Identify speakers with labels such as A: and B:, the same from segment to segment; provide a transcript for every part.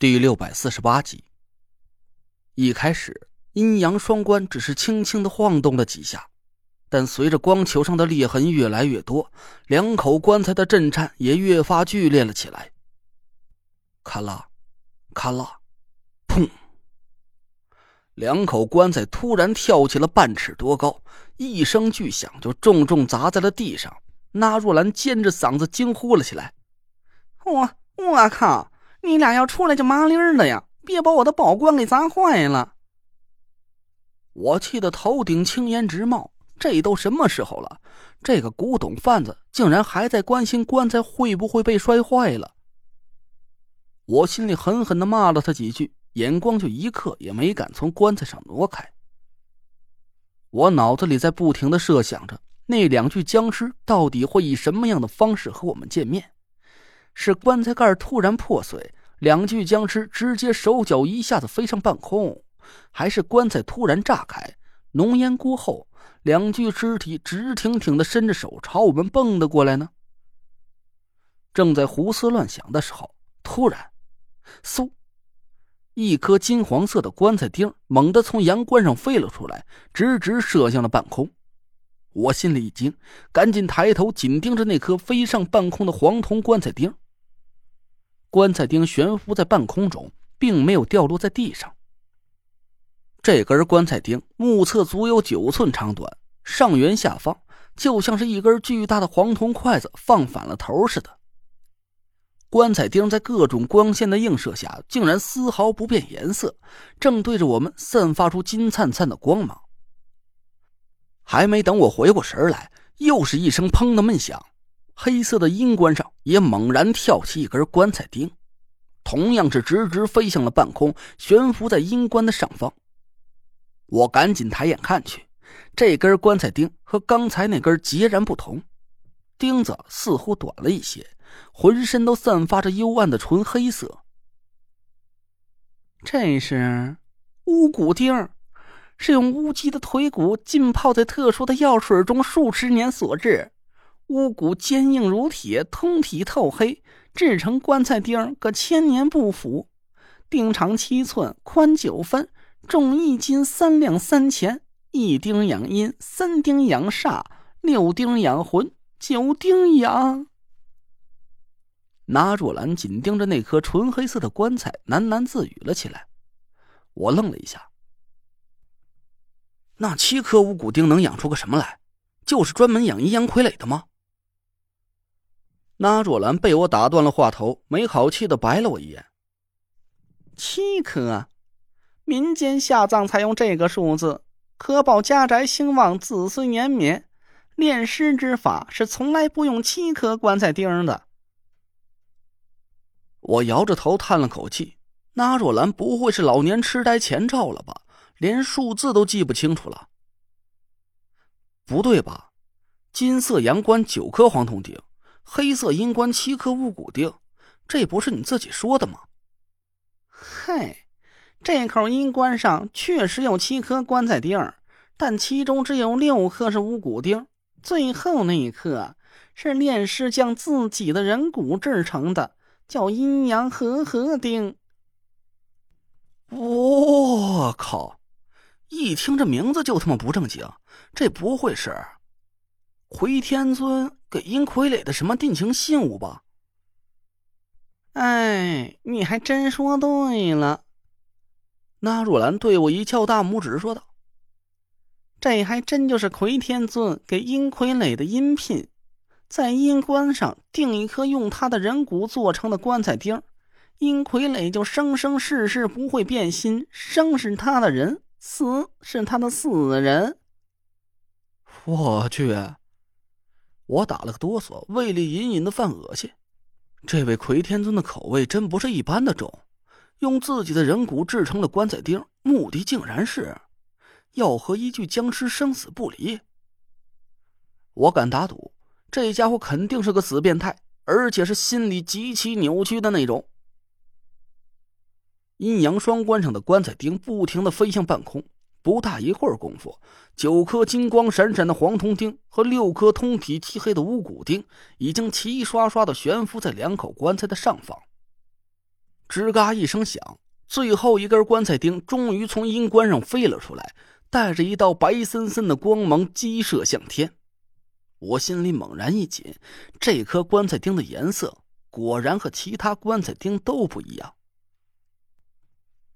A: 第六百四十八集。一开始，阴阳双关只是轻轻的晃动了几下，但随着光球上的裂痕越来越多，两口棺材的震颤也越发剧烈了起来。咔啦，咔啦，砰！两口棺材突然跳起了半尺多高，一声巨响就重重砸在了地上。那若兰尖着嗓子惊呼了起来：“
B: 我我靠！”你俩要出来就麻利儿的呀！别把我的宝棺给砸坏了！
A: 我气得头顶青烟直冒。这都什么时候了？这个古董贩子竟然还在关心棺材会不会被摔坏了！我心里狠狠的骂了他几句，眼光就一刻也没敢从棺材上挪开。我脑子里在不停的设想着，那两具僵尸到底会以什么样的方式和我们见面。是棺材盖突然破碎，两具僵尸直接手脚一下子飞上半空，还是棺材突然炸开，浓烟过后，两具尸体直挺挺的伸着手朝我们蹦了过来呢？正在胡思乱想的时候，突然，嗖，一颗金黄色的棺材钉猛地从阳棺上飞了出来，直直射向了半空。我心里一惊，赶紧抬头紧盯着那颗飞上半空的黄铜棺材钉。棺材钉悬浮在半空中，并没有掉落在地上。这根棺材钉目测足有九寸长短，上圆下方，就像是一根巨大的黄铜筷子放反了头似的。棺材钉在各种光线的映射下，竟然丝毫不变颜色，正对着我们散发出金灿灿的光芒。还没等我回过神来，又是一声“砰”的闷响。黑色的阴棺上也猛然跳起一根棺材钉，同样是直直飞向了半空，悬浮在阴棺的上方。我赶紧抬眼看去，这根棺材钉和刚才那根截然不同，钉子似乎短了一些，浑身都散发着幽暗的纯黑色。
B: 这是乌骨钉，是用乌鸡的腿骨浸泡在特殊的药水中数十年所制。乌骨坚硬如铁，通体透黑，制成棺材钉儿可千年不腐。钉长七寸，宽九分，重一斤三两三钱。一钉养阴，三钉养煞，六钉养魂，九钉养……
A: 拿若兰紧盯着那颗纯黑色的棺材，喃喃自语了起来。我愣了一下。那七颗乌骨钉能养出个什么来？就是专门养阴阳傀儡的吗？那若兰被我打断了话头，没好气的白了我一眼。
B: 七颗，民间下葬采用这个数字，可保家宅兴旺、子孙延绵。炼尸之法是从来不用七颗棺材钉的。
A: 我摇着头叹了口气。那若兰不会是老年痴呆前兆了吧？连数字都记不清楚了。不对吧？金色阳关九颗黄铜钉。黑色阴棺七颗乌骨钉，这不是你自己说的吗？
B: 嘿，这口阴棺上确实有七颗棺材钉，但其中只有六颗是乌骨钉，最后那一颗是炼师将自己的人骨制成的，叫阴阳和合钉。
A: 我靠！一听这名字就他妈不正经，这不会是回天尊？给阴傀儡的什么定情信物吧？
B: 哎，你还真说对了。
A: 那若兰对我一翘大拇指，说道：“
B: 这还真就是魁天尊给阴傀儡的阴聘，在阴棺上钉一颗用他的人骨做成的棺材钉，阴傀儡就生生世世不会变心。生是他的人，死是他的死人。”
A: 我去。我打了个哆嗦，胃里隐隐的犯恶心。这位魁天尊的口味真不是一般的重，用自己的人骨制成了棺材钉，目的竟然是要和一具僵尸生死不离。我敢打赌，这家伙肯定是个死变态，而且是心理极其扭曲的那种。阴阳双关上的棺材钉不停的飞向半空。不大一会儿功夫，九颗金光闪闪的黄铜钉和六颗通体漆黑的乌骨钉已经齐刷刷的悬浮在两口棺材的上方。吱嘎一声响，最后一根棺材钉终于从阴棺上飞了出来，带着一道白森森的光芒激射向天。我心里猛然一紧，这颗棺材钉的颜色果然和其他棺材钉都不一样。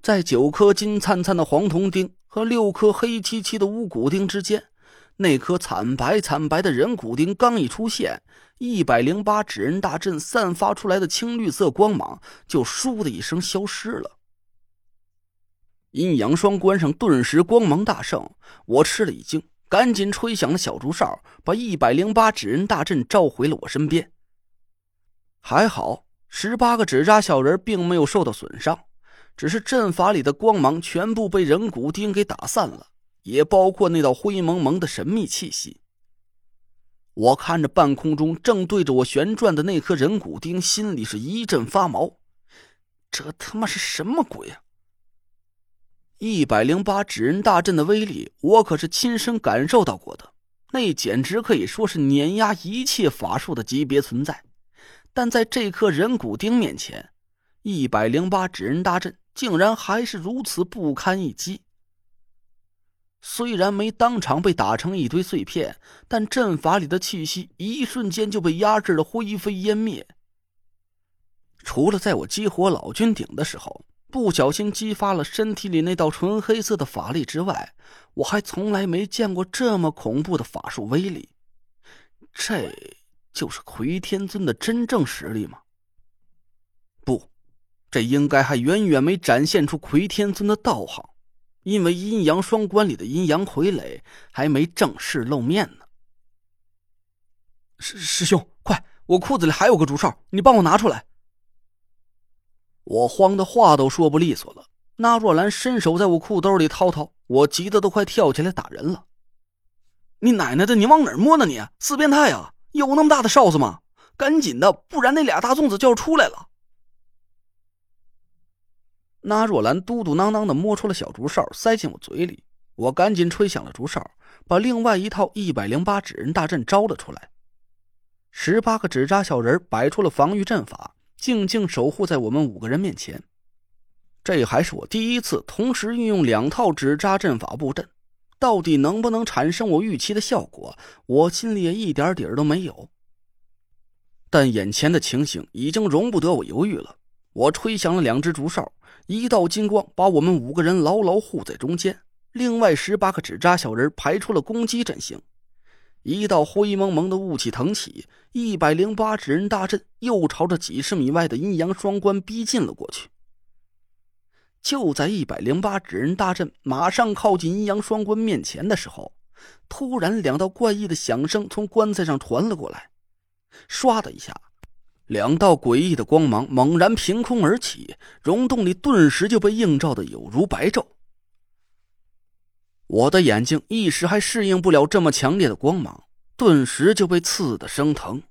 A: 在九颗金灿灿的黄铜钉和六颗黑漆漆的乌骨钉之间，那颗惨白惨白的人骨钉刚一出现，一百零八纸人大阵散发出来的青绿色光芒就“倏”的一声消失了。阴阳双关上顿时光芒大盛，我吃了一惊，赶紧吹响了小竹哨，把一百零八纸人大阵召回了我身边。还好，十八个纸扎小人并没有受到损伤。只是阵法里的光芒全部被人骨钉给打散了，也包括那道灰蒙蒙的神秘气息。我看着半空中正对着我旋转的那颗人骨钉，心里是一阵发毛。这他妈是什么鬼啊！一百零八指人大阵的威力，我可是亲身感受到过的，那简直可以说是碾压一切法术的级别存在。但在这颗人骨钉面前，一百零八指人大阵。竟然还是如此不堪一击。虽然没当场被打成一堆碎片，但阵法里的气息一瞬间就被压制的灰飞烟灭。除了在我激活老君鼎的时候不小心激发了身体里那道纯黑色的法力之外，我还从来没见过这么恐怖的法术威力。这就是魁天尊的真正实力吗？不。这应该还远远没展现出魁天尊的道行，因为阴阳双关里的阴阳傀儡还没正式露面呢。师师兄，快，我裤子里还有个竹哨，你帮我拿出来。我慌的话都说不利索了。那若兰伸手在我裤兜里掏掏，我急得都快跳起来打人了。你奶奶的，你往哪儿摸呢？你四变态啊！有那么大的哨子吗？赶紧的，不然那俩大粽子就要出来了。那若兰嘟嘟囔囔的摸出了小竹哨，塞进我嘴里。我赶紧吹响了竹哨，把另外一套一百零八纸人大阵招了出来。十八个纸扎小人摆出了防御阵法，静静守护在我们五个人面前。这还是我第一次同时运用两套纸扎阵法布阵，到底能不能产生我预期的效果，我心里也一点底儿都没有。但眼前的情形已经容不得我犹豫了，我吹响了两只竹哨。一道金光把我们五个人牢牢护在中间，另外十八个纸扎小人排出了攻击阵型。一道灰蒙蒙的雾气腾起，一百零八纸人大阵又朝着几十米外的阴阳双关逼近了过去。就在一百零八纸人大阵马上靠近阴阳双关面前的时候，突然两道怪异的响声从棺材上传了过来，唰的一下。两道诡异的光芒猛然凭空而起，溶洞里顿时就被映照的有如白昼。我的眼睛一时还适应不了这么强烈的光芒，顿时就被刺的生疼。